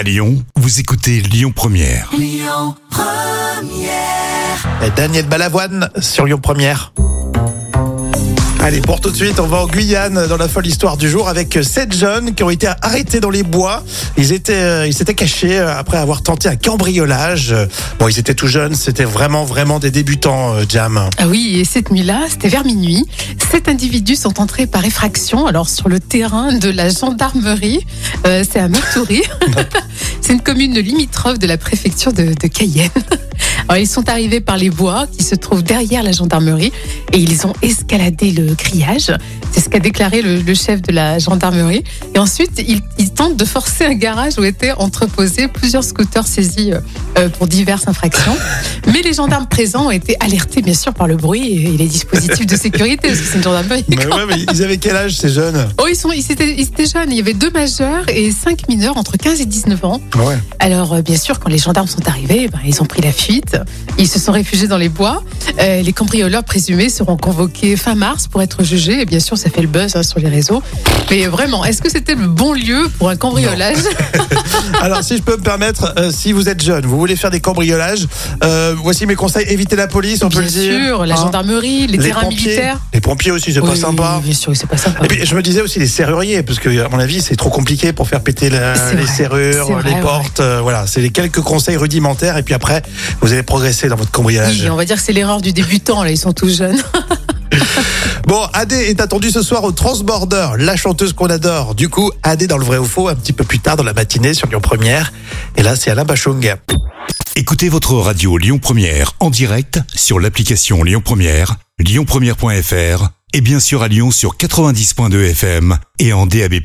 À Lyon, vous écoutez Lyon Première. Et Daniel Balavoine sur Lyon Première. Allez, pour tout de suite, on va en Guyane dans la folle histoire du jour avec sept jeunes qui ont été arrêtés dans les bois. Ils étaient, euh, ils s'étaient cachés euh, après avoir tenté un cambriolage. Bon, ils étaient tout jeunes, c'était vraiment, vraiment des débutants, euh, Jam. Ah oui, et cette nuit-là, c'était vers minuit. Sept individus sont entrés par effraction, alors sur le terrain de la gendarmerie. Euh, c'est à Meurtoury. une commune limitrophe de la préfecture de Cayenne. Alors, ils sont arrivés par les bois qui se trouvent derrière la gendarmerie et ils ont escaladé le grillage. C'est ce qu'a déclaré le, le chef de la gendarmerie. Et ensuite, ils, ils tentent de forcer un garage où étaient entreposés plusieurs scooters saisis euh, euh, pour diverses infractions. Mais les gendarmes présents ont été alertés, bien sûr, par le bruit et les dispositifs de sécurité, parce que c'est une gendarmerie. Mais ouais, mais ils avaient quel âge ces jeunes? Oh, ils, sont, ils, étaient, ils étaient jeunes. Il y avait deux majeurs et cinq mineurs entre 15 et 19 ans. Ouais. Alors, euh, bien sûr, quand les gendarmes sont arrivés, ben, ils ont pris la fuite. Ils se sont réfugiés dans les bois. Euh, les cambrioleurs présumés seront convoqués fin mars pour être jugés. Et bien sûr, ça fait le buzz hein, sur les réseaux. Mais vraiment, est-ce que c'était le bon lieu pour un cambriolage Alors, si je peux me permettre, euh, si vous êtes jeune, vous voulez faire des cambriolages, euh, voici mes conseils. Évitez la police, on peut Bien le dire. sûr, la Hein gendarmerie, les, terrains pompiers. militaires. Les pompiers aussi, c'est pas sympa. Bien sûr, c'est pas sympa. Et puis je me disais aussi les serruriers, parce que à mon avis c'est trop compliqué pour faire péter la- les vrai, serrures, vrai, les ouais. portes. voilà, c'est les quelques conseils rudimentaires et puis après vous allez progresser dans votre cambriolage. Oui, on va dire que c'est l'erreur du débutant, là, ils sont tous jeunes. Bon, Adé est attendue ce soir au Transborder, la chanteuse qu'on adore. Du coup, Adé dans le vrai ou faux un petit peu plus tard dans la matinée sur Lyon Première. Et là c'est Alain Bachung. Écoutez votre radio Lyon Première en direct sur l'application Lyon Première, lyonpremière.fr et bien sûr à Lyon sur 90.2 FM et en DAB+.